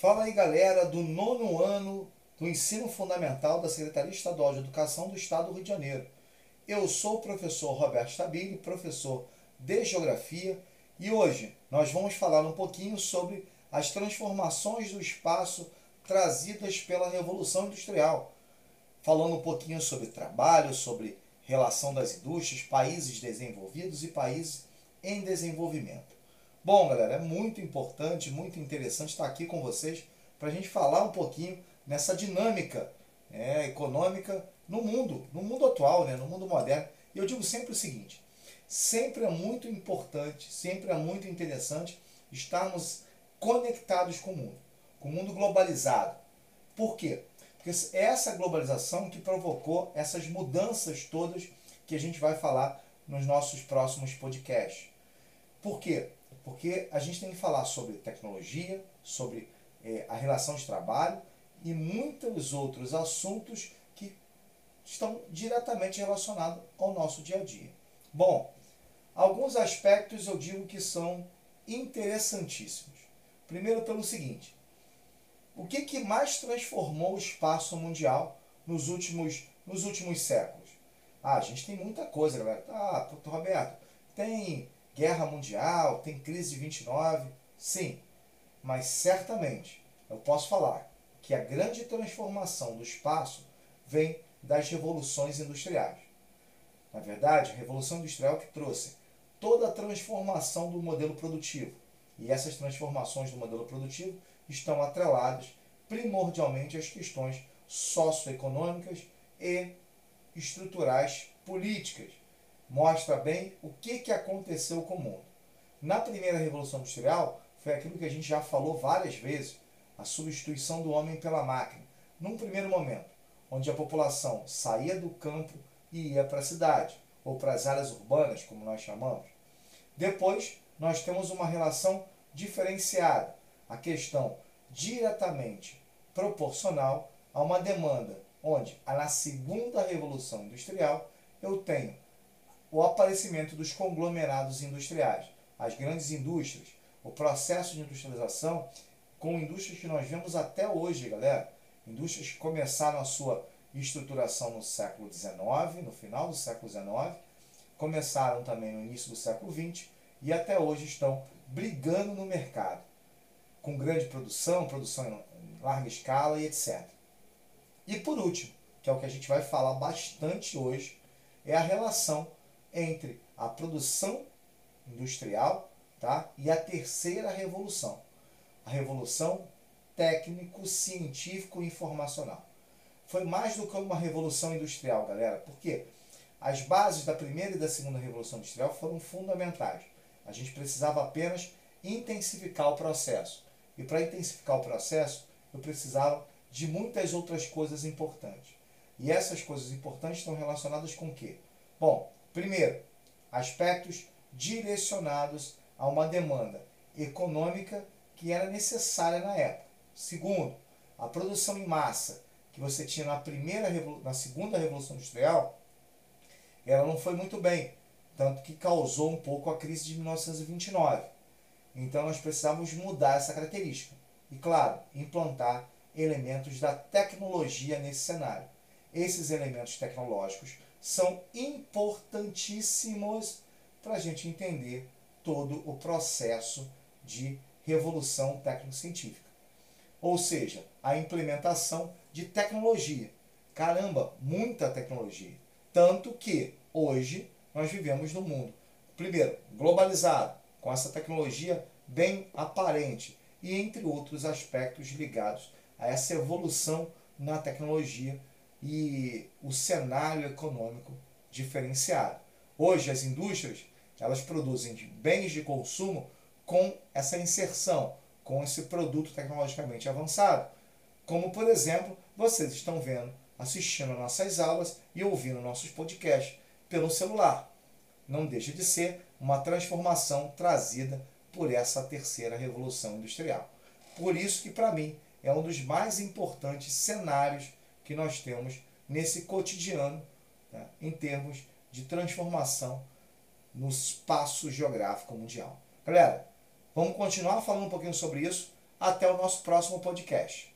Fala aí, galera, do nono ano do ensino fundamental da Secretaria Estadual de Educação do Estado do Rio de Janeiro. Eu sou o professor Roberto Stabile, professor de Geografia, e hoje nós vamos falar um pouquinho sobre as transformações do espaço trazidas pela Revolução Industrial, falando um pouquinho sobre trabalho, sobre relação das indústrias, países desenvolvidos e países em desenvolvimento. Bom, galera, é muito importante, muito interessante estar aqui com vocês para a gente falar um pouquinho nessa dinâmica né, econômica no mundo, no mundo atual, né, no mundo moderno. E eu digo sempre o seguinte: sempre é muito importante, sempre é muito interessante estarmos conectados com o mundo, com o mundo globalizado. Por quê? Porque é essa globalização que provocou essas mudanças todas que a gente vai falar nos nossos próximos podcasts. Por quê? Porque a gente tem que falar sobre tecnologia, sobre é, a relação de trabalho e muitos outros assuntos que estão diretamente relacionados ao nosso dia a dia. Bom, alguns aspectos eu digo que são interessantíssimos. Primeiro, pelo seguinte: o que, que mais transformou o espaço mundial nos últimos, nos últimos séculos? Ah, a gente tem muita coisa, galera. Ah, Roberto, tem guerra mundial, tem crise de 29, sim, mas certamente eu posso falar que a grande transformação do espaço vem das revoluções industriais. Na verdade, a revolução industrial que trouxe toda a transformação do modelo produtivo. E essas transformações do modelo produtivo estão atreladas primordialmente às questões socioeconômicas e estruturais políticas mostra bem o que, que aconteceu com o mundo. Na primeira Revolução Industrial, foi aquilo que a gente já falou várias vezes, a substituição do homem pela máquina. Num primeiro momento, onde a população saía do campo e ia para a cidade, ou para as áreas urbanas, como nós chamamos. Depois, nós temos uma relação diferenciada, a questão diretamente proporcional a uma demanda, onde na segunda revolução industrial eu tenho o aparecimento dos conglomerados industriais, as grandes indústrias, o processo de industrialização com indústrias que nós vemos até hoje, galera. Indústrias que começaram a sua estruturação no século XIX, no final do século XIX, começaram também no início do século XX e até hoje estão brigando no mercado, com grande produção, produção em larga escala e etc. E por último, que é o que a gente vai falar bastante hoje, é a relação entre a produção industrial tá? e a terceira revolução, a revolução técnico-científico-informacional. Foi mais do que uma revolução industrial, galera, porque as bases da primeira e da segunda revolução industrial foram fundamentais. A gente precisava apenas intensificar o processo. E para intensificar o processo, eu precisava de muitas outras coisas importantes. E essas coisas importantes estão relacionadas com o quê? Bom, Primeiro, aspectos direcionados a uma demanda econômica que era necessária na época. Segundo, a produção em massa que você tinha na primeira na segunda revolução industrial, ela não foi muito bem, tanto que causou um pouco a crise de 1929. Então nós precisávamos mudar essa característica e, claro, implantar elementos da tecnologia nesse cenário. Esses elementos tecnológicos são importantíssimos para a gente entender todo o processo de revolução técnico-científica. Ou seja, a implementação de tecnologia. Caramba, muita tecnologia. Tanto que hoje nós vivemos num mundo, primeiro, globalizado, com essa tecnologia bem aparente, e entre outros aspectos ligados a essa evolução na tecnologia e o cenário econômico diferenciado. Hoje as indústrias elas produzem bens de consumo com essa inserção, com esse produto tecnologicamente avançado. Como por exemplo, vocês estão vendo, assistindo nossas aulas e ouvindo nossos podcasts pelo celular. Não deixa de ser uma transformação trazida por essa terceira revolução industrial. Por isso que para mim é um dos mais importantes cenários que nós temos nesse cotidiano né, em termos de transformação no espaço geográfico mundial. Galera, vamos continuar falando um pouquinho sobre isso. Até o nosso próximo podcast.